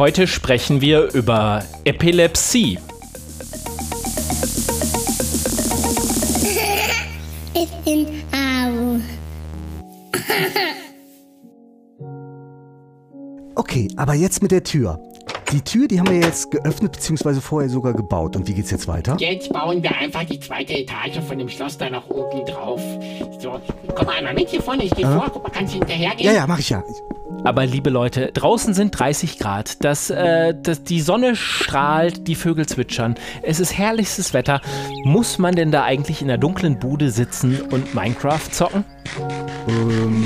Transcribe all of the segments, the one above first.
Heute sprechen wir über Epilepsie. Ich bin Au. Okay, aber jetzt mit der Tür. Die Tür, die haben wir jetzt geöffnet, beziehungsweise vorher sogar gebaut. Und wie geht's jetzt weiter? Jetzt bauen wir einfach die zweite Etage von dem Schloss da nach oben drauf. So, komm mal einmal mit hier vorne, ich geh vor, guck mal, kannst du hinterhergehen? Ja, ja, mach ich ja. Aber liebe Leute, draußen sind 30 Grad, das, äh, das, die Sonne strahlt, die Vögel zwitschern, es ist herrlichstes Wetter. Muss man denn da eigentlich in der dunklen Bude sitzen und Minecraft zocken?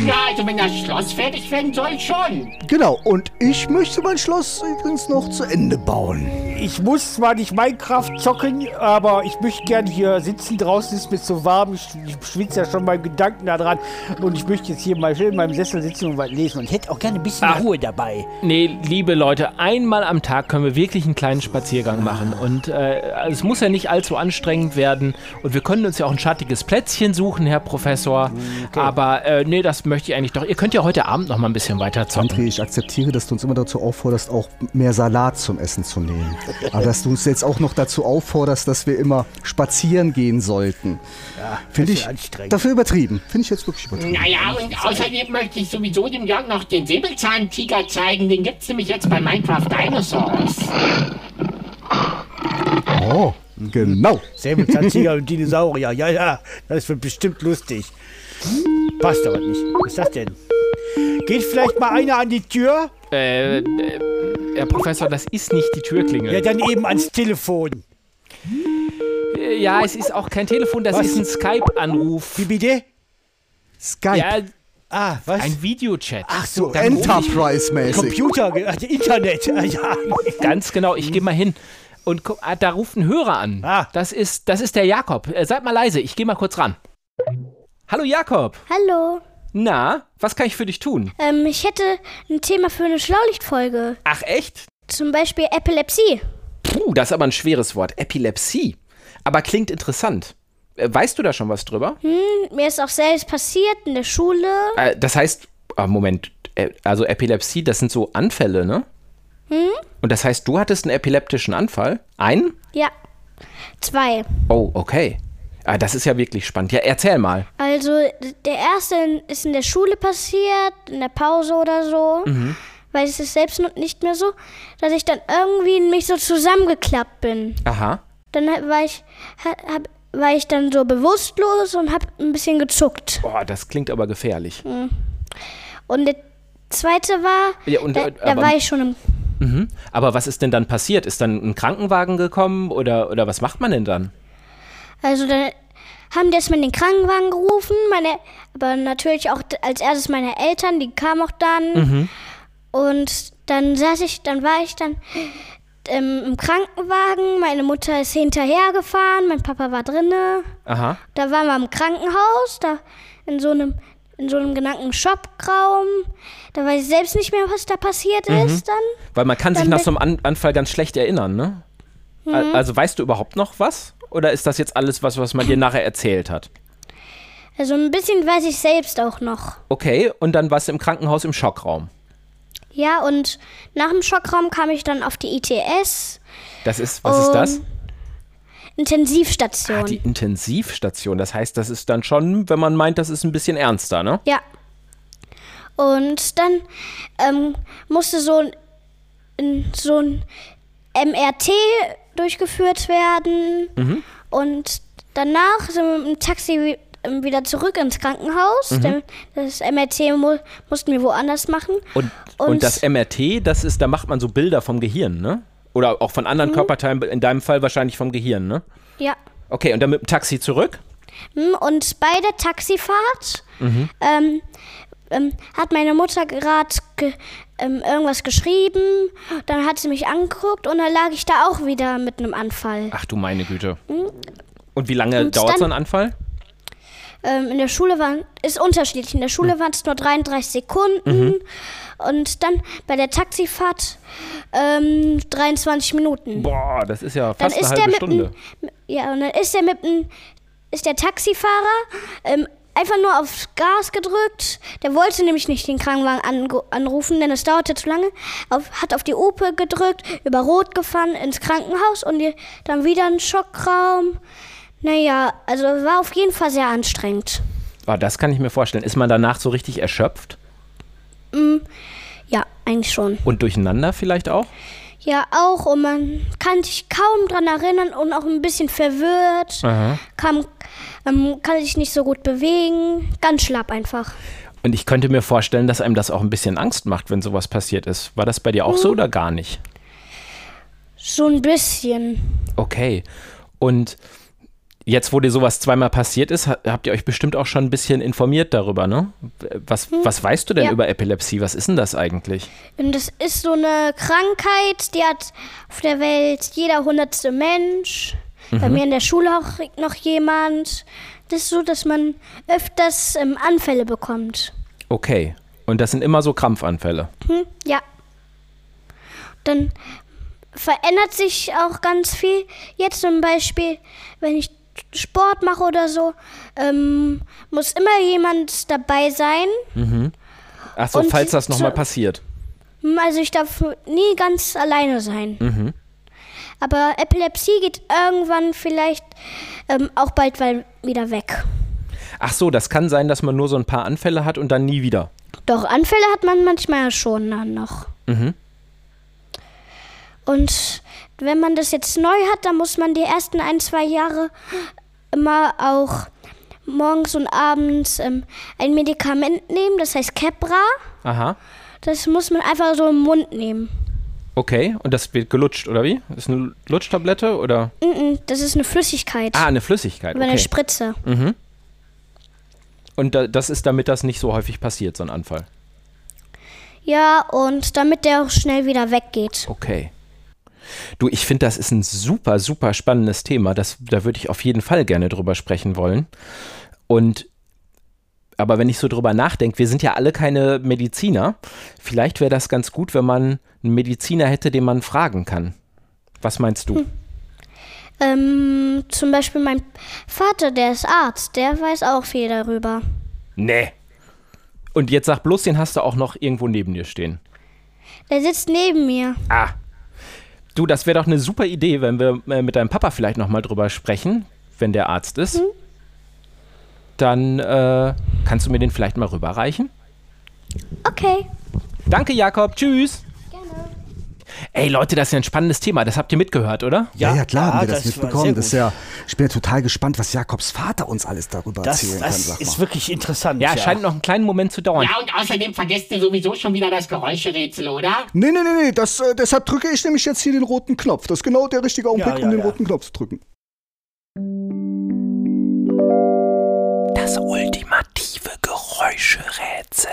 Ja, also wenn das Schloss fertig werden soll, schon. Genau, und ich möchte mein Schloss übrigens noch zu Ende bauen. Ich muss zwar nicht Minecraft zocken, aber ich möchte gern hier sitzen. Draußen ist mir zu warm. Ich, ich schwitze ja schon beim Gedanken daran. Und ich möchte jetzt hier mal schön in meinem Sessel sitzen und was lesen. Und ich hätte auch gerne ein bisschen Ach. Ruhe dabei. Nee, liebe Leute, einmal am Tag können wir wirklich einen kleinen Spaziergang machen. Und äh, es muss ja nicht allzu anstrengend werden. Und wir können uns ja auch ein schattiges Plätzchen suchen, Herr Professor. Aber äh, nee, das möchte ich eigentlich doch. Ihr könnt ja heute Abend noch mal ein bisschen weiter zocken. André, ich akzeptiere, dass du uns immer dazu aufforderst, auch mehr Salat zum Essen zu nehmen. Aber dass du uns jetzt auch noch dazu aufforderst, dass wir immer spazieren gehen sollten. Ja, Finde das ich anstrengend. dafür übertrieben. Finde ich jetzt wirklich übertrieben. Naja, und außerdem möchte ich sowieso dem Jörg noch den Säbelzahntiger zeigen. Den gibt's nämlich jetzt bei Minecraft Dinosaurs. Oh, genau. Säbelzahntiger und Dinosaurier. Ja, ja, das wird bestimmt lustig. Passt aber nicht. Was ist das denn? Geht vielleicht mal einer an die Tür? Äh, äh, Herr Professor, das ist nicht die Türklingel. Ja, dann eben ans Telefon. Äh, ja, es ist auch kein Telefon, das Was? ist ein Skype-Anruf. Wie bitte? Skype. Ja, Ah, was? ein Videochat. Ach so, Enterprise-mäßig. Computer, Internet. Ja. Ganz genau, ich gehe mal hin. Und ah, da ruft ein Hörer an. Ah. Das, ist, das ist der Jakob. Äh, seid mal leise, ich gehe mal kurz ran. Hallo Jakob. Hallo. Na, was kann ich für dich tun? Ähm, ich hätte ein Thema für eine Schlaulichtfolge. Ach echt? Zum Beispiel Epilepsie. Puh, das ist aber ein schweres Wort. Epilepsie. Aber klingt interessant. Äh, Weißt du da schon was drüber? Mir ist auch selbst passiert in der Schule. Äh, das heißt, ah, Moment, äh, also Epilepsie, das sind so Anfälle, ne? Und das heißt, du hattest einen epileptischen Anfall? Einen? Ja. Zwei. Oh, okay. Ah, das ist ja wirklich spannend. Ja, erzähl mal. Also, der erste ist in der Schule passiert, in der Pause oder so. Weil es ist selbst noch nicht mehr so, dass ich dann irgendwie in mich so zusammengeklappt bin. Aha. Dann war ich, ha- hab, war ich dann so bewusstlos und hab ein bisschen gezuckt. Boah, das klingt aber gefährlich. Und der zweite war, Ja, und, da, äh, da war ich schon im Mhm. Aber was ist denn dann passiert? Ist dann ein Krankenwagen gekommen oder, oder was macht man denn dann? Also dann haben die erstmal den Krankenwagen gerufen, meine, aber natürlich auch als erstes meine Eltern, die kamen auch dann. Und dann saß ich, dann war ich dann ähm, im Krankenwagen, meine Mutter ist hinterhergefahren, mein Papa war drinne. Aha. Da waren wir im Krankenhaus, da in so einem in so einem genannten Shopraum. Da weiß ich selbst nicht mehr, was da passiert ist dann. Weil man kann sich Dann nach weg- so einem An Anfall ganz schlecht erinnern, ne? Al- Also weißt du überhaupt noch was? Oder ist das jetzt alles was, was man dir nachher erzählt hat? Also ein bisschen weiß ich selbst auch noch. Okay, und dann warst du im Krankenhaus im Schockraum. Ja, und nach dem Schockraum kam ich dann auf die ITS. Das ist, was ist das? Intensivstation. Ah, die Intensivstation. Das heißt, das ist dann schon, wenn man meint, das ist ein bisschen ernster, ne? ja. Und dann ähm, musste so ein- so ein MRT durchgeführt werden. Mhm. Und danach sind wir mit dem Taxi ähm, wieder zurück ins Krankenhaus. Mhm. Denn das MRT mu mussten wir woanders machen. Und, und, Und- das MRT, das ist, da macht man so Bilder vom Gehirn, ne? Oder auch von anderen Körperteilen, in deinem Fall wahrscheinlich vom Gehirn, ne? Ja. Okay, und dann mit dem Taxi zurück? Hm, Und bei der Taxifahrt ähm, ähm, hat meine Mutter gerade ge ähm, irgendwas geschrieben, dann hat sie mich angeguckt und dann lag ich da auch wieder mit einem Anfall. Ach du meine Güte. Und wie lange Und dauert dann- so ein Anfall? Ähm, in der Schule waren, ist unterschiedlich. In der Schule waren es nur 33 Sekunden und dann bei der Taxifahrt ähm, 23 Minuten. Boah, das ist ja dann fast eine ist halbe der mit Stunde. dem, ja und dann ist der mit dem, ist der Taxifahrer ähm, einfach nur aufs Gas gedrückt. Der wollte nämlich nicht den Krankenwagen anrufen, denn es dauerte zu lange. Auf, hat auf die Upe gedrückt, über Rot gefahren ins Krankenhaus und die, dann wieder ein Schockraum. Naja, also war auf jeden Fall sehr anstrengend. Ah, das kann ich mir vorstellen. Ist man danach so richtig erschöpft Ja, eigentlich schon. und durcheinander vielleicht auch? Ja, auch. Und man kann sich kaum dran erinnern und auch ein bisschen verwirrt. Kann, ähm, kann sich nicht so gut bewegen. Ganz schlapp einfach. Und ich könnte mir vorstellen, dass einem das auch ein bisschen Angst macht, wenn sowas passiert ist. War das bei dir auch so oder gar nicht? So ein bisschen. Okay. Und jetzt, wo dir sowas zweimal passiert ist, ha- habt ihr euch bestimmt auch schon ein bisschen informiert darüber, ne? Was, was weißt du denn Ja. über Epilepsie? Was ist denn das eigentlich? Und das ist so eine Krankheit, die hat auf der Welt jeder hundertste Mensch. Bei mir in der Schule auch noch jemand. Das ist so, dass man öfters ähm, Anfälle bekommt. Okay. Und das sind immer so Krampfanfälle. Hm? Ja. Dann verändert sich auch ganz viel. Jetzt zum Beispiel, wenn ich Sport mache oder so, ähm, muss immer jemand dabei sein. Achso, Und falls das nochmal passiert. Hm, Also ich darf nie ganz alleine sein. Aber Epilepsie geht irgendwann vielleicht ähm, auch bald wieder weg. Ach so, das kann sein, dass man nur so ein paar Anfälle hat und dann nie wieder. Doch Anfälle hat man manchmal schon dann noch. Und wenn man das jetzt neu hat, dann muss man die ersten ein, zwei Jahre immer auch morgens und abends ähm, ein Medikament nehmen, das heißt Kepra. Aha. Das muss man einfach so im Mund nehmen. Okay. Und das wird gelutscht, oder wie? Ist eine Lutschtablette oder? Mm-mm, Das ist eine Flüssigkeit. Ah, eine Flüssigkeit. über eine Okay. Spritze. Und da, das ist, damit das nicht so häufig passiert, so ein Anfall. Ja, und damit der auch schnell wieder weggeht. Okay. Du, ich finde, das ist ein super, super spannendes Thema. Das, da würde ich auf jeden Fall gerne drüber sprechen wollen. Und aber wenn ich so drüber nachdenke, wir sind ja alle keine Mediziner. Vielleicht wäre das ganz gut, wenn man einen Mediziner hätte, den man fragen kann. Was meinst du? Ähm, zum Beispiel mein Vater, der ist Arzt, der weiß auch viel darüber. Nee. Und jetzt sag bloß, den hast du auch noch irgendwo neben dir stehen. Der sitzt neben mir. Ah. Du, das wäre doch eine super Idee, wenn wir äh, mit deinem Papa vielleicht nochmal drüber sprechen, wenn der Arzt ist. Dann äh, kannst du mir den vielleicht mal rüberreichen. Okay. Danke, Jakob. Tschüss. Ey, Leute, das ist ja ein spannendes Thema. Das habt ihr mitgehört, oder? Ja, ja, klar, haben wir das, war mitbekommen. Das ist ja, ich bin ja total gespannt, was Jakobs Vater uns alles darüber Das, erzählen kann. das ist wirklich interessant. Ja, scheint noch einen kleinen Moment zu dauern. Ja, und außerdem vergesst ihr sowieso schon wieder das Geräuscherätsel, oder? Nee, nee, nee, nee, das, äh, deshalb drücke ich nämlich jetzt hier den roten Knopf. Das ist genau der richtige Augenblick, Ja, ja, um den ja. roten Knopf zu drücken. Das ultimative Geräuscherätsel.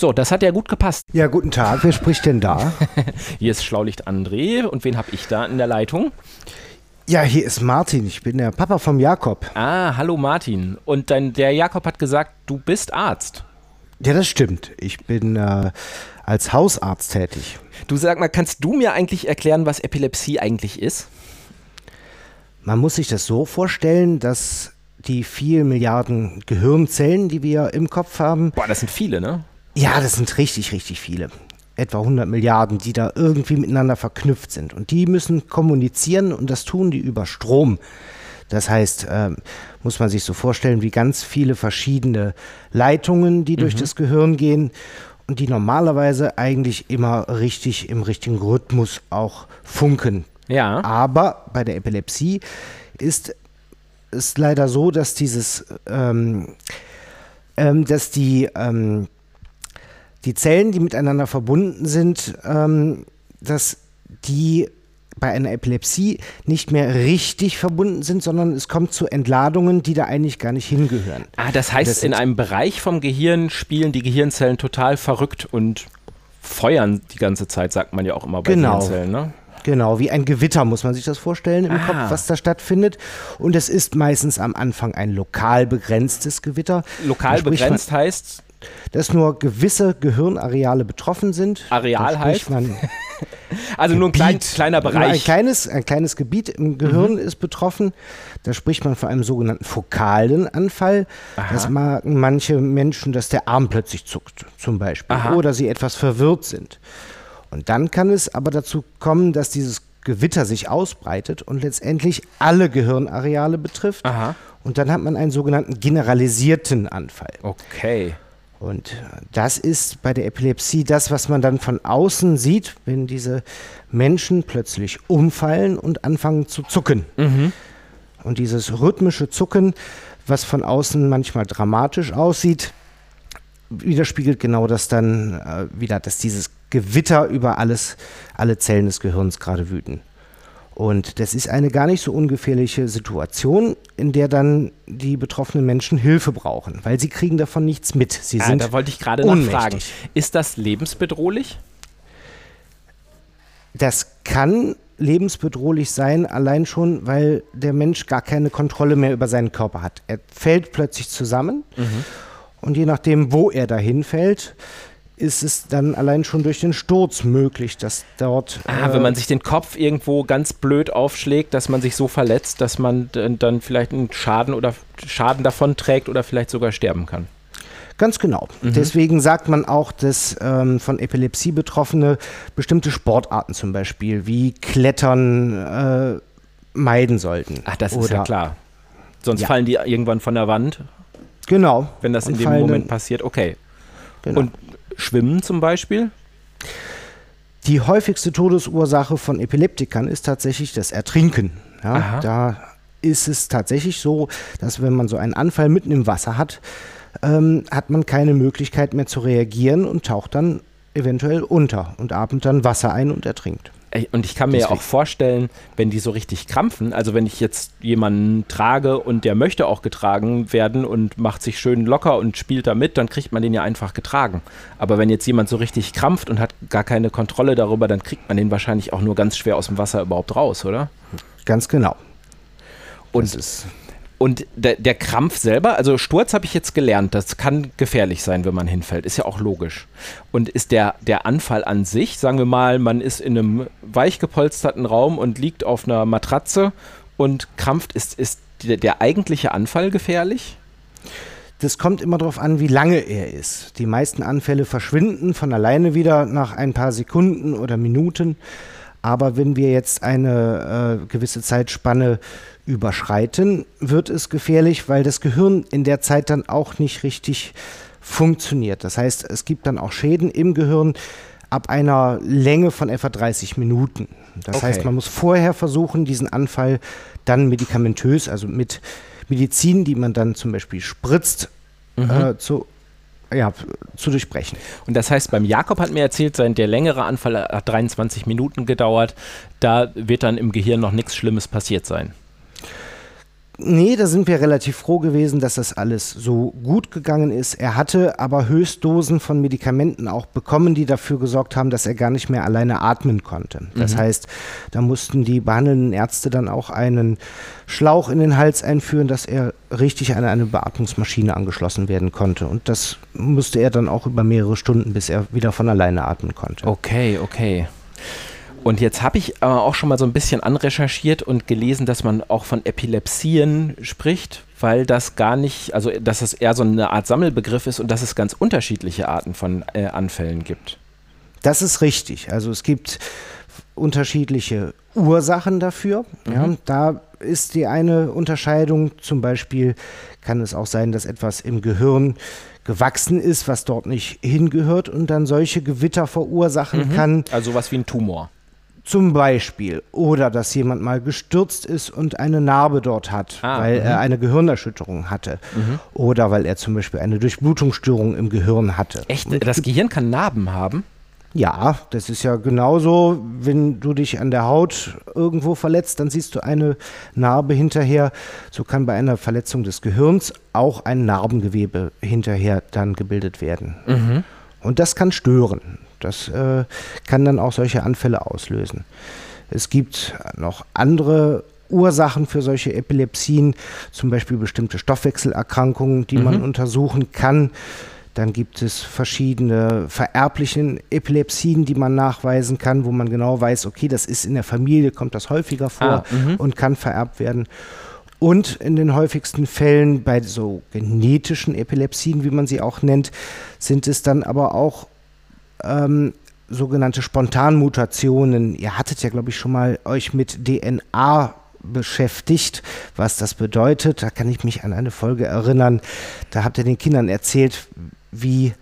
So, das hat ja gut gepasst. Ja, guten Tag. Wer spricht denn da? Hier ist Schlaulicht André. Und wen habe ich da in der Leitung? Ja, hier ist Martin. Ich bin der Papa vom Jakob. Ah, hallo Martin. Und dein, der Jakob hat gesagt, du bist Arzt. Ja, das stimmt. Ich bin äh, als Hausarzt tätig. Du sag mal, kannst du mir eigentlich erklären, was Epilepsie eigentlich ist? Man muss sich das so vorstellen, dass die vier Milliarden Gehirnzellen, die wir im Kopf haben, Boah, das sind viele, ne? Ja, das sind richtig, richtig viele. Etwa 100 Milliarden, die da irgendwie miteinander verknüpft sind. Und die müssen kommunizieren und das tun die über Strom. Das heißt, ähm, muss man sich so vorstellen, wie ganz viele verschiedene Leitungen, die durch das Gehirn gehen und die normalerweise eigentlich immer richtig im richtigen Rhythmus auch funken. Ja. Aber bei der Epilepsie ist es leider so, dass dieses, ähm, ähm, dass die, ähm, die Zellen, die miteinander verbunden sind, ähm, dass die bei einer Epilepsie nicht mehr richtig verbunden sind, sondern es kommt zu Entladungen, die da eigentlich gar nicht hingehören. Ah, das heißt, Das in einem Bereich vom Gehirn spielen die Gehirnzellen total verrückt und feuern die ganze Zeit, sagt man ja auch immer bei Genau. Gehirnzellen, ne? Genau, wie ein Gewitter muss man sich das vorstellen im Ah. Kopf, was da stattfindet. Und es ist meistens am Anfang ein lokal begrenztes Gewitter. Lokal begrenzt heißt, dass nur gewisse Gehirnareale betroffen sind. Areal heißt? Man also nur ein klein, kleiner Bereich. Ein kleines, ein kleines Gebiet im Gehirn ist betroffen. Da spricht man von einem sogenannten fokalen Anfall. Das merken manche Menschen, dass der Arm plötzlich zuckt, zum Beispiel. Aha. Oder sie etwas verwirrt sind. Und dann kann es aber dazu kommen, dass dieses Gewitter sich ausbreitet und letztendlich alle Gehirnareale betrifft. Aha. Und dann hat man einen sogenannten generalisierten Anfall. Okay. Und das ist bei der Epilepsie das, was man dann von außen sieht, wenn diese Menschen plötzlich umfallen und anfangen zu zucken. Und dieses rhythmische Zucken, was von außen manchmal dramatisch aussieht, widerspiegelt genau das dann äh, wieder, dass dieses Gewitter über alles, alle Zellen des Gehirns gerade wüten. Und das ist eine gar nicht so ungefährliche Situation, in der dann die betroffenen Menschen Hilfe brauchen, weil sie kriegen davon nichts mit. Sie Ah, sind da wollte ich gerade nachfragen. Ist das lebensbedrohlich? Das kann lebensbedrohlich sein, allein schon, weil der Mensch gar keine Kontrolle mehr über seinen Körper hat. Er fällt plötzlich zusammen und je nachdem, wo er dahin fällt, ist es dann allein schon durch den Sturz möglich, dass dort. Ah, äh, wenn man sich den Kopf irgendwo ganz blöd aufschlägt, dass man sich so verletzt, dass man dann vielleicht einen Schaden oder Schaden davon trägt oder vielleicht sogar sterben kann. Ganz genau. Deswegen sagt man auch, dass ähm, von Epilepsie Betroffene bestimmte Sportarten zum Beispiel wie Klettern äh, meiden sollten. Ach, das ist ja Oder- klar. Sonst Ja. fallen die irgendwann von der Wand, Genau. wenn das in dem Moment passiert. Okay. Genau. Und Schwimmen zum Beispiel? Die häufigste Todesursache von Epileptikern ist tatsächlich das Ertrinken. Ja, da ist es tatsächlich so, dass wenn man so einen Anfall mitten im Wasser hat, ähm, hat man keine Möglichkeit mehr zu reagieren und taucht dann eventuell unter und atmet dann Wasser ein und ertrinkt. Und ich kann mir ja auch vorstellen, wenn die so richtig krampfen, also wenn ich jetzt jemanden trage und der möchte auch getragen werden und macht sich schön locker und spielt da mit, dann kriegt man den ja einfach getragen. Aber wenn jetzt jemand so richtig krampft und hat gar keine Kontrolle darüber, dann kriegt man den wahrscheinlich auch nur ganz schwer aus dem Wasser überhaupt raus, oder? Ganz genau. Und, Das ist und der, der Krampf selber, also Sturz habe ich jetzt gelernt, das kann gefährlich sein, wenn man hinfällt, ist ja auch logisch. Und ist der, der Anfall an sich, sagen wir mal, man ist in einem weich gepolsterten Raum und liegt auf einer Matratze und krampft, ist, ist der, der eigentliche Anfall gefährlich? Das kommt immer darauf an, wie lange er ist. Die meisten Anfälle verschwinden von alleine wieder nach ein paar Sekunden oder Minuten. Aber wenn wir jetzt eine äh, gewisse Zeitspanne überschreiten, wird es gefährlich, weil das Gehirn in der Zeit dann auch nicht richtig funktioniert. Das heißt, es gibt dann auch Schäden im Gehirn ab einer Länge von etwa 30 Minuten. Das Okay. heißt, man muss vorher versuchen, diesen Anfall dann medikamentös, also mit Medizin, die man dann zum Beispiel spritzt, äh, zu, ja, zu durchbrechen. Und das heißt, beim Jakob hat mir erzählt, sein der längere Anfall hat 23 Minuten gedauert. Da wird dann im Gehirn noch nichts Schlimmes passiert sein. Nee, da sind wir relativ froh gewesen, dass das alles so gut gegangen ist. Er hatte aber Höchstdosen von Medikamenten auch bekommen, die dafür gesorgt haben, dass er gar nicht mehr alleine atmen konnte. Das heißt, da mussten die behandelnden Ärzte dann auch einen Schlauch in den Hals einführen, dass er richtig an eine Beatmungsmaschine angeschlossen werden konnte. Und das musste er dann auch über mehrere Stunden, bis er wieder von alleine atmen konnte. Okay, okay. Und jetzt habe ich aber auch schon mal so ein bisschen anrecherchiert und gelesen, dass man auch von Epilepsien spricht, weil das gar nicht, also dass das eher so eine Art Sammelbegriff ist und dass es ganz unterschiedliche Arten von äh, Anfällen gibt. Das ist richtig. Also es gibt unterschiedliche Ursachen dafür. Ja, da ist die eine Unterscheidung, zum Beispiel kann es auch sein, dass etwas im Gehirn gewachsen ist, was dort nicht hingehört und dann solche Gewitter verursachen kann. Also sowas wie ein Tumor. Zum Beispiel. Oder dass jemand mal gestürzt ist und eine Narbe dort hat, Ah, weil mhm. er eine Gehirnerschütterung hatte. Oder weil er zum Beispiel eine Durchblutungsstörung im Gehirn hatte. Echt? Das Gehirn kann Narben haben? Ja, das ist ja genauso, wenn du dich an der Haut irgendwo verletzt, dann siehst du eine Narbe hinterher. So kann bei einer Verletzung des Gehirns auch ein Narbengewebe hinterher dann gebildet werden. Und das kann stören. Das äh, kann dann auch solche Anfälle auslösen. Es gibt noch andere Ursachen für solche Epilepsien, zum Beispiel bestimmte Stoffwechselerkrankungen, die man untersuchen kann. Dann gibt es verschiedene vererbliche Epilepsien, die man nachweisen kann, wo man genau weiß, okay, das ist in der Familie, kommt das häufiger vor Ah, mhm. und kann vererbt werden. Und in den häufigsten Fällen bei so genetischen Epilepsien, wie man sie auch nennt, sind es dann aber auch ähm, sogenannte Spontanmutationen. Ihr hattet ja, glaube ich, schon mal euch mit DNA beschäftigt, was das bedeutet. Da kann ich mich an eine Folge erinnern. Da habt ihr den Kindern erzählt, wie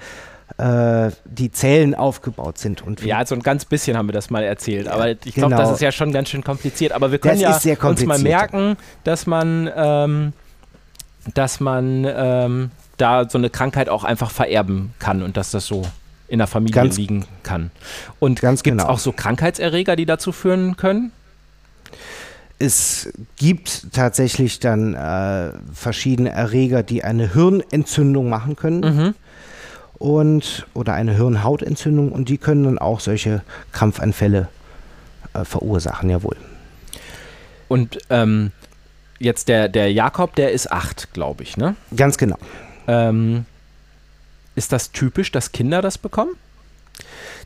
äh, die Zellen aufgebaut sind und wie Ja, so ein ganz bisschen haben wir das mal erzählt, aber ich glaube, genau. das ist ja schon ganz schön kompliziert. Aber wir können Das ja uns mal merken, dass man, ähm, dass man ähm, da so eine Krankheit auch einfach vererben kann und dass das so in der Familie Ganz- liegen kann. Und Ganz gibt es genau. auch so Krankheitserreger, die dazu führen können? Es gibt tatsächlich dann äh, verschiedene Erreger, die eine Hirnentzündung machen können. Mhm. Und, oder eine Hirnhautentzündung und die können dann auch solche Krampfanfälle äh, verursachen, jawohl. Und ähm, jetzt der, der Jakob, der ist acht, glaube ich, ne? Ganz genau. Ähm, ist das typisch, dass Kinder das bekommen?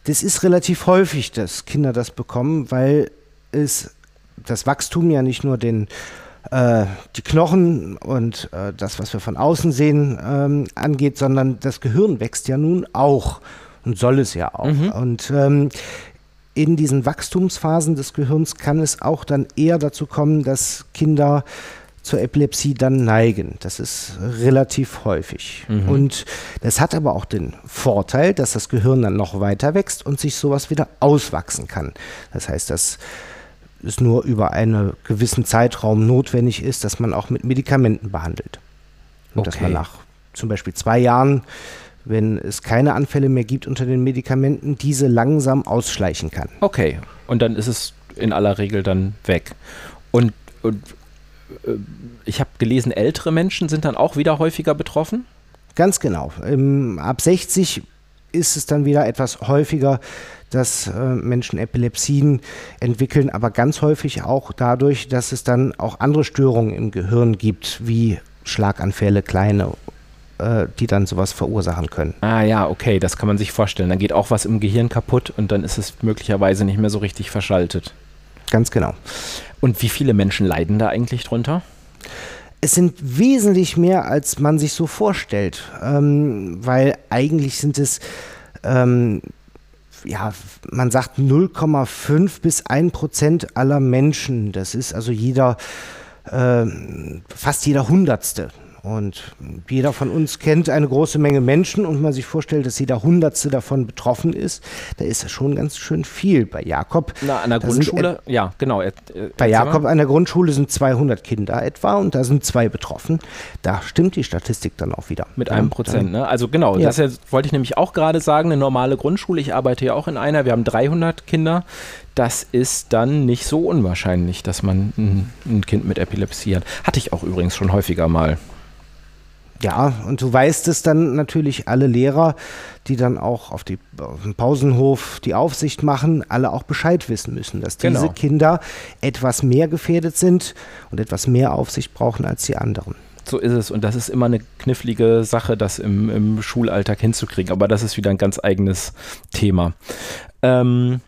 Das ist relativ häufig, dass Kinder das bekommen, weil es das Wachstum ja nicht nur den äh, die Knochen und äh, das, was wir von außen sehen, ähm, angeht, sondern das Gehirn wächst ja nun auch und soll es ja auch. Und ähm, in diesen Wachstumsphasen des Gehirns kann es auch dann eher dazu kommen, dass Kinder zur Epilepsie dann neigen. Das ist relativ häufig. Und das hat aber auch den Vorteil, dass das Gehirn dann noch weiter wächst und sich sowas wieder auswachsen kann. Das heißt, dass es nur über einen gewissen Zeitraum notwendig ist, dass man auch mit Medikamenten behandelt. Und dass man Okay. nach zum Beispiel zwei Jahren, wenn es keine Anfälle mehr gibt unter den Medikamenten, diese langsam ausschleichen kann. Okay. Und dann ist es in aller Regel dann weg. Und, und ich habe gelesen, ältere Menschen sind dann auch wieder häufiger betroffen? Ganz genau. Ähm, ab 60 ist es dann wieder etwas häufiger, dass äh, Menschen Epilepsien entwickeln, aber ganz häufig auch dadurch, dass es dann auch andere Störungen im Gehirn gibt, wie Schlaganfälle, kleine, äh, die dann sowas verursachen können. Ah ja, okay, das kann man sich vorstellen. Dann geht auch was im Gehirn kaputt und dann ist es möglicherweise nicht mehr so richtig verschaltet. Ganz genau. Und wie viele Menschen leiden da eigentlich drunter? Es sind wesentlich mehr, als man sich so vorstellt, ähm, weil eigentlich sind es, ähm, ja, man sagt 0,5 bis 1 Prozent aller Menschen. Das ist also jeder, ähm, fast jeder Hundertste. Und jeder von uns kennt eine große Menge Menschen und man sich vorstellt, dass jeder Hundertste davon betroffen ist, da ist das schon ganz schön viel. Bei Jakob, Na, an der da sind Grundschule? Ja, genau. Äh, bei. Jakob an der Grundschule sind 200 Kinder etwa und da sind zwei betroffen. Da stimmt die Statistik dann auch wieder. Mit Ja, einem Prozent, ne? Also genau, Ja. das ja, wollte ich nämlich auch gerade sagen, eine normale Grundschule. Ich arbeite ja auch in einer, wir haben 300 Kinder. Das ist dann nicht so unwahrscheinlich, dass man ein Kind mit Epilepsie hat. Hatte ich auch übrigens schon häufiger mal. Ja, und du weißt es dann natürlich alle Lehrer, die dann auch auf, die, auf dem Pausenhof die Aufsicht machen, alle auch Bescheid wissen müssen, dass diese Genau. Kinder etwas mehr gefährdet sind und etwas mehr Aufsicht brauchen als die anderen. So ist es. Und das ist immer eine knifflige Sache, das im, im Schulalltag hinzukriegen. Aber das ist wieder ein ganz eigenes Thema. Ähm,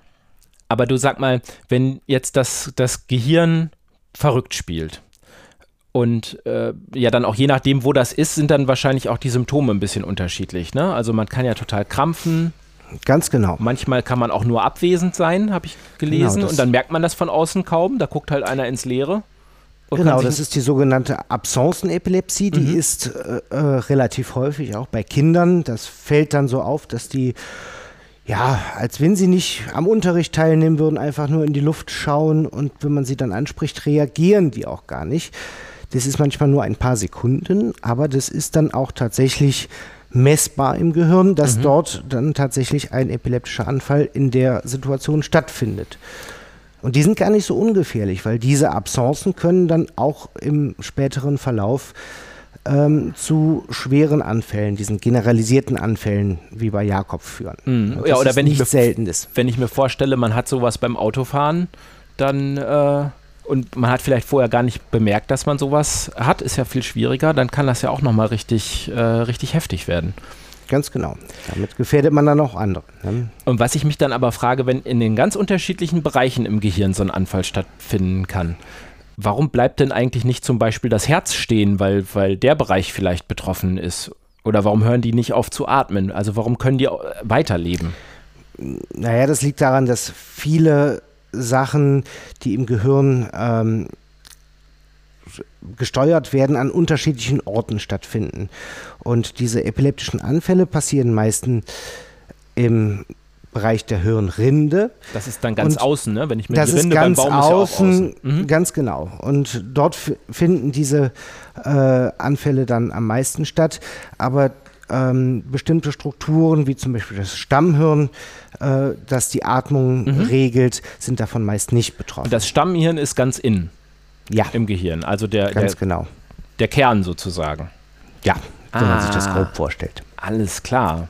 aber du sag mal, wenn jetzt das, das Gehirn verrückt spielt und äh, ja dann auch je nachdem, wo das ist, sind dann wahrscheinlich auch die Symptome ein bisschen unterschiedlich. Ne? Also man kann ja total krampfen. Ganz genau. Manchmal kann man auch nur abwesend sein, habe ich gelesen. Genau, und dann merkt man das von außen kaum. Da guckt halt einer ins Leere. Genau, das ist die sogenannte Absencenepilepsie. Die Mhm. ist äh, äh, relativ häufig auch bei Kindern. Das fällt dann so auf, dass die, ja, als wenn sie nicht am Unterricht teilnehmen würden, einfach nur in die Luft schauen und wenn man sie dann anspricht, reagieren die auch gar nicht. Das ist manchmal nur ein paar Sekunden, aber das ist dann auch tatsächlich messbar im Gehirn, dass dort dann tatsächlich ein epileptischer Anfall in der Situation stattfindet. Und die sind gar nicht so ungefährlich, weil diese Absenzen können dann auch im späteren Verlauf ähm, zu schweren Anfällen, diesen generalisierten Anfällen wie bei Jakob führen. Und Ja, oder wenn ich mir- selten ist. Wenn ich mir vorstelle, man hat sowas beim Autofahren, dann äh, und man hat vielleicht vorher gar nicht bemerkt, dass man sowas hat, ist ja viel schwieriger, dann kann das ja auch nochmal richtig, äh, richtig heftig werden. Ganz genau. Damit gefährdet man dann auch andere. Ne? Und was ich mich dann aber frage, wenn in den ganz unterschiedlichen Bereichen im Gehirn so ein Anfall stattfinden kann, warum bleibt denn eigentlich nicht zum Beispiel das Herz stehen, weil, weil der Bereich vielleicht betroffen ist? Oder warum hören die nicht auf zu atmen? Also warum können die weiterleben? Naja, das liegt daran, dass viele Sachen, die im Gehirn ähm, gesteuert werden, an unterschiedlichen Orten stattfinden. Und diese epileptischen Anfälle passieren meistens im Bereich der Hirnrinde. Das ist dann ganz Und außen, ne? Wenn ich mir Das die Rinde beim ganz Baum ist ja auch außen, außen. Mhm. ganz genau. Und dort finden diese äh, Anfälle dann am meisten statt. Aber ähm, bestimmte Strukturen, wie zum Beispiel das Stammhirn, äh, das die Atmung regelt, sind davon meist nicht betroffen. Und das Stammhirn ist ganz innen ja, im Gehirn, also der, der, ganz genau. der Kern sozusagen. Ja, wenn man sich das Ah. grob vorstellt. Alles klar.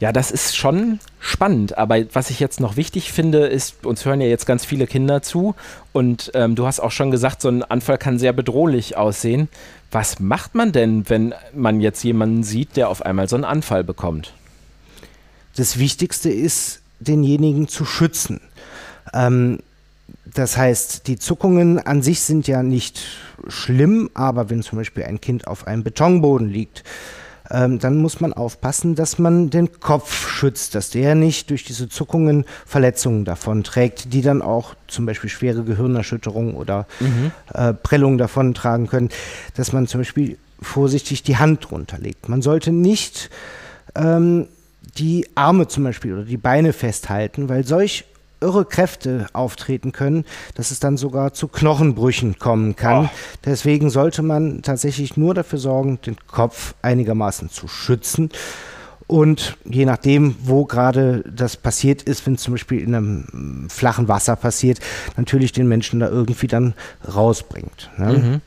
Ja, das ist schon spannend. Aber was ich jetzt noch wichtig finde, ist, uns hören ja jetzt ganz viele Kinder zu und ähm, du hast auch schon gesagt, so ein Anfall kann sehr bedrohlich aussehen. Was macht man denn, wenn man jetzt jemanden sieht, der auf einmal so einen Anfall bekommt? Das Wichtigste ist, denjenigen zu schützen. Ähm, das heißt, die Zuckungen an sich sind ja nicht schlimm, aber wenn zum Beispiel ein Kind auf einem Betonboden liegt, ähm, dann muss man aufpassen, dass man den Kopf schützt, dass der nicht durch diese Zuckungen Verletzungen davon trägt, die dann auch zum Beispiel schwere Gehirnerschütterungen oder äh, Prellungen davon tragen können, dass man zum Beispiel vorsichtig die Hand runterlegt. Man sollte nicht ähm, die Arme zum Beispiel oder die Beine festhalten, weil solch irre Kräfte auftreten können, dass es dann sogar zu Knochenbrüchen kommen kann. Deswegen sollte man tatsächlich nur dafür sorgen, den Kopf einigermaßen zu schützen. Und je nachdem, wo gerade das passiert ist, wenn es zum Beispiel in einem flachen Wasser passiert, natürlich den Menschen da irgendwie dann rausbringt. Ne?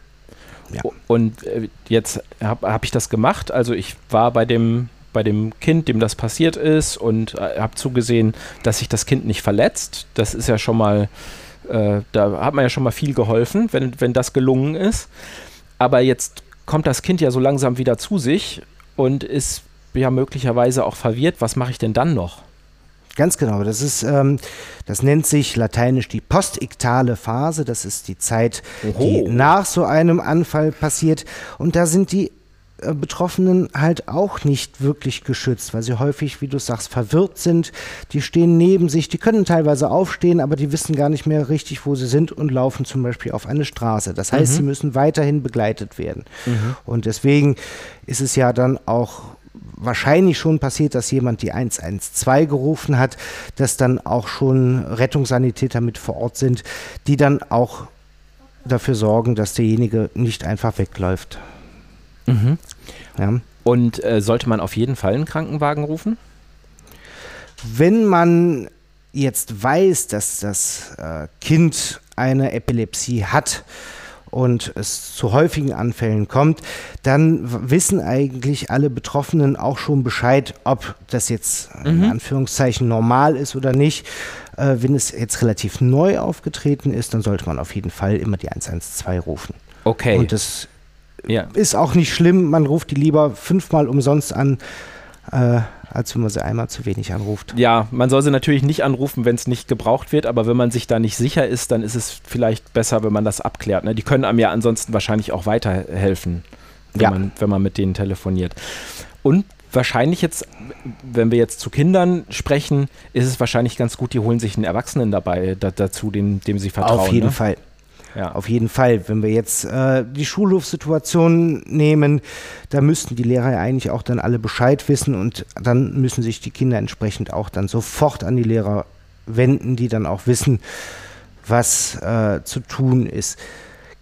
Ja. Und äh, jetzt habe hab ich das gemacht. Also ich war bei dem, bei dem Kind, dem das passiert ist und äh, habe zugesehen, dass sich das Kind nicht verletzt. Das ist ja schon mal, äh, da hat man ja schon mal viel geholfen, wenn, wenn das gelungen ist. Aber jetzt kommt das Kind ja so langsam wieder zu sich und ist ja möglicherweise auch verwirrt. Was mache ich denn dann noch? Ganz genau. Das ist, ähm, das nennt sich lateinisch die postiktale Phase. Das ist die Zeit, die Oho. nach so einem Anfall passiert. Und da sind die Betroffenen halt auch nicht wirklich geschützt, weil sie häufig, wie du sagst, verwirrt sind. Die stehen neben sich, die können teilweise aufstehen, aber die wissen gar nicht mehr richtig, wo sie sind und laufen zum Beispiel auf eine Straße. Das heißt, sie müssen weiterhin begleitet werden. Und deswegen ist es ja dann auch wahrscheinlich schon passiert, dass jemand die 112 gerufen hat, dass dann auch schon Rettungssanitäter mit vor Ort sind, die dann auch dafür sorgen, dass derjenige nicht einfach wegläuft. Ja. Und äh, sollte man auf jeden Fall einen Krankenwagen rufen? Wenn man jetzt weiß, dass das äh, Kind eine Epilepsie hat und es zu häufigen Anfällen kommt, dann wissen eigentlich alle Betroffenen auch schon Bescheid, ob das jetzt in Anführungszeichen normal ist oder nicht. Äh, wenn es jetzt relativ neu aufgetreten ist, dann sollte man auf jeden Fall immer die 112 rufen. Okay. Und das ja. ist auch nicht schlimm. Man ruft die lieber fünfmal umsonst an, äh, als wenn man sie einmal zu wenig anruft. Ja, man soll sie natürlich nicht anrufen, wenn es nicht gebraucht wird, aber wenn man sich da nicht sicher ist, dann ist es vielleicht besser, wenn man das abklärt. Ne? Die können einem ja ansonsten wahrscheinlich auch weiterhelfen, wenn, Ja. man, wenn man mit denen telefoniert. Und wahrscheinlich jetzt, wenn wir jetzt zu Kindern sprechen, ist es wahrscheinlich ganz gut, die holen sich einen Erwachsenen dabei da, dazu, dem, dem sie vertrauen. Auf jeden ne? Fall. Ja. Auf jeden Fall. Wenn wir jetzt äh, die Schulhofsituation nehmen, da müssten die Lehrer ja eigentlich auch dann alle Bescheid wissen und dann müssen sich die Kinder entsprechend auch dann sofort an die Lehrer wenden, die dann auch wissen, was äh, zu tun ist.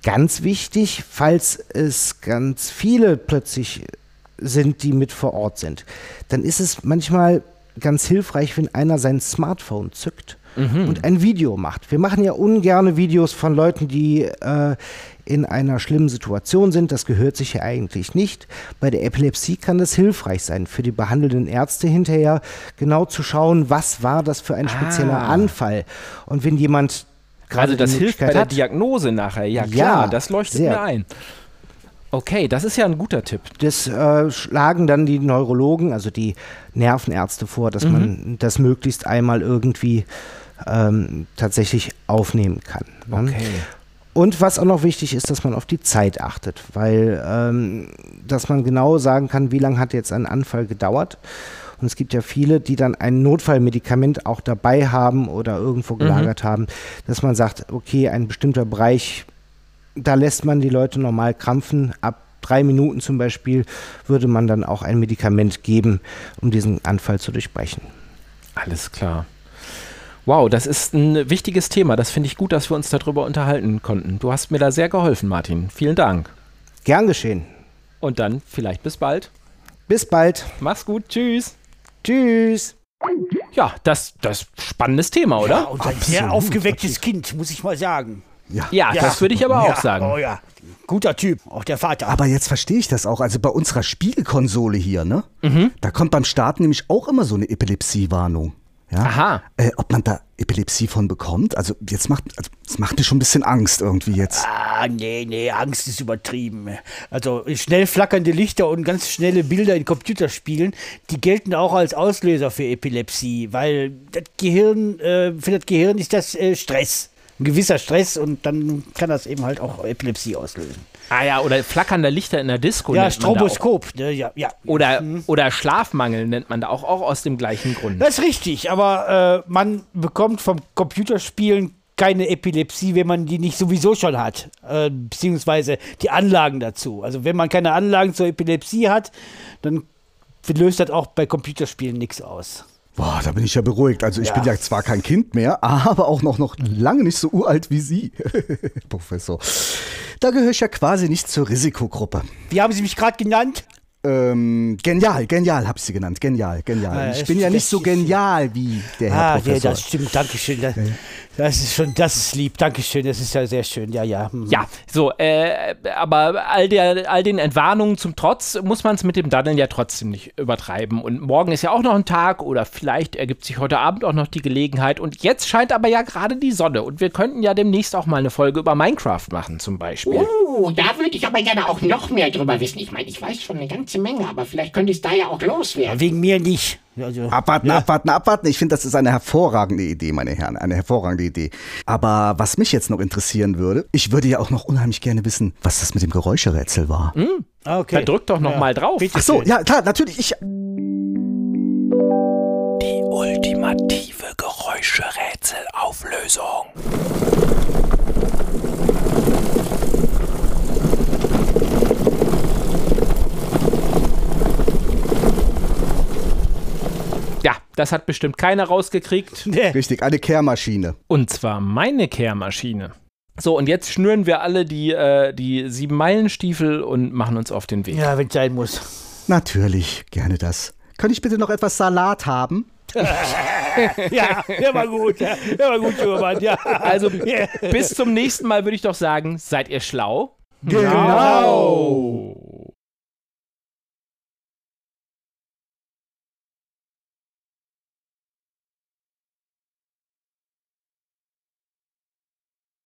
Ganz wichtig, falls es ganz viele plötzlich sind, die mit vor Ort sind, dann ist es manchmal ganz hilfreich, wenn einer sein Smartphone zückt und ein Video macht. Wir machen ja ungerne Videos von Leuten, die äh, in einer schlimmen Situation sind. Das gehört sich ja eigentlich nicht. Bei der Epilepsie kann das hilfreich sein, für die behandelnden Ärzte hinterher genau zu schauen, was war das für ein spezieller Anfall. Und wenn jemand gerade Also das hilft bei der Diagnose nachher. Ja, klar, Ja, das leuchtet sehr. mir ein. Okay, das ist ja ein guter Tipp. Das äh, schlagen dann die Neurologen, also die Nervenärzte vor, dass man das möglichst einmal irgendwie ähm, tatsächlich aufnehmen kann. ne? Okay. Und was auch noch wichtig ist, dass man auf die Zeit achtet, weil ähm, dass man genau sagen kann, wie lange hat jetzt ein Anfall gedauert. Und es gibt ja viele, die dann ein Notfallmedikament auch dabei haben oder irgendwo gelagert haben, dass man sagt, okay, ein bestimmter Bereich, da lässt man die Leute normal krampfen. Ab drei Minuten zum Beispiel würde man dann auch ein Medikament geben, um diesen Anfall zu durchbrechen. Alles klar. Wow, das ist ein wichtiges Thema. Das finde ich gut, dass wir uns darüber unterhalten konnten. Du hast mir da sehr geholfen, Martin. Vielen Dank. Gern geschehen. Und dann vielleicht bis bald. Bis bald. Mach's gut. Tschüss. Tschüss. Ja, das das spannendes Thema, oder? Ja, und ein sehr aufgewecktes Kind, muss ich mal sagen. Ja, das würde ich aber auch ja, sagen. Oh ja, guter Typ, auch der Vater. Aber jetzt verstehe ich das auch. Also bei unserer Spielkonsole hier, ne? Da kommt beim Starten nämlich auch immer so eine Epilepsiewarnung. Ja? Aha. Äh, ob man da Epilepsie von bekommt? Also jetzt macht, also, das macht mir schon ein bisschen Angst irgendwie jetzt. Ah, nee, nee, Angst ist übertrieben. Also schnell flackernde Lichter und ganz schnelle Bilder in Computerspielen, die gelten auch als Auslöser für Epilepsie, weil das Gehirn, äh, für das Gehirn ist das äh, Stress. Ein gewisser Stress und dann kann das eben halt auch Epilepsie auslösen. Ah ja, oder flackernde Lichter in der Disco. ja. Stroboskop, ne, ja, ja. Oder, oder Schlafmangel nennt man da auch, auch aus dem gleichen Grund. Das ist richtig, aber äh, man bekommt vom Computerspielen keine Epilepsie, wenn man die nicht sowieso schon hat, äh, beziehungsweise die Anlagen dazu. Also wenn man keine Anlagen zur Epilepsie hat, dann löst das auch bei Computerspielen nichts aus. Boah, da bin ich ja beruhigt. Also ich Ja. bin ja zwar kein Kind mehr, aber auch noch, noch lange nicht so uralt wie Sie, Professor. Da gehöre ich ja quasi nicht zur Risikogruppe. Wie haben Sie mich gerade genannt? Ähm, genial, genial habe ich Sie genannt. Genial, genial. Ah, ich bin ja nicht so genial wie der Herr Ah, Professor. das stimmt, Dankeschön. Das, das ist schon, das ist lieb, Dankeschön, das ist ja sehr schön, ja, ja. hm. Ja, so, äh, aber all, der, all den Entwarnungen zum Trotz muss man es mit dem Daddeln ja trotzdem nicht übertreiben. Und morgen ist ja auch noch ein Tag oder vielleicht ergibt sich heute Abend auch noch die Gelegenheit. Und jetzt scheint aber ja gerade die Sonne und wir könnten ja demnächst auch mal eine Folge über Minecraft machen zum Beispiel. Uh, da würde ich aber gerne auch noch mehr drüber wissen. Ich meine, ich weiß schon eine ganze Menge, aber vielleicht könnte es da ja auch loswerden. Wegen mir nicht. Also, Abwarten, abwarten, abwarten. Ich finde, das ist eine hervorragende Idee, meine Herren. Eine hervorragende Idee. Aber was mich jetzt noch interessieren würde, ich würde ja auch noch unheimlich gerne wissen, was das mit dem Geräuscherätsel war. ah, okay. Dann drück doch noch mal drauf. Bitte Ach so, schön. ja, klar, natürlich. Ich, Die ultimative Geräuscherätselauflösung. Ja, das hat bestimmt keiner rausgekriegt. Nee. richtig, eine Kehrmaschine. Und zwar meine Kehrmaschine. So, und jetzt schnüren wir alle die, äh, die sieben Meilenstiefel und machen uns auf den Weg. Ja, wenn es sein muss. Natürlich, gerne das. Könnte ich bitte noch etwas Salat haben? Ja, der war gut. Ja, der war gut, Schurmann, ja. Also bis zum nächsten Mal würde ich doch sagen, seid ihr schlau? Genau.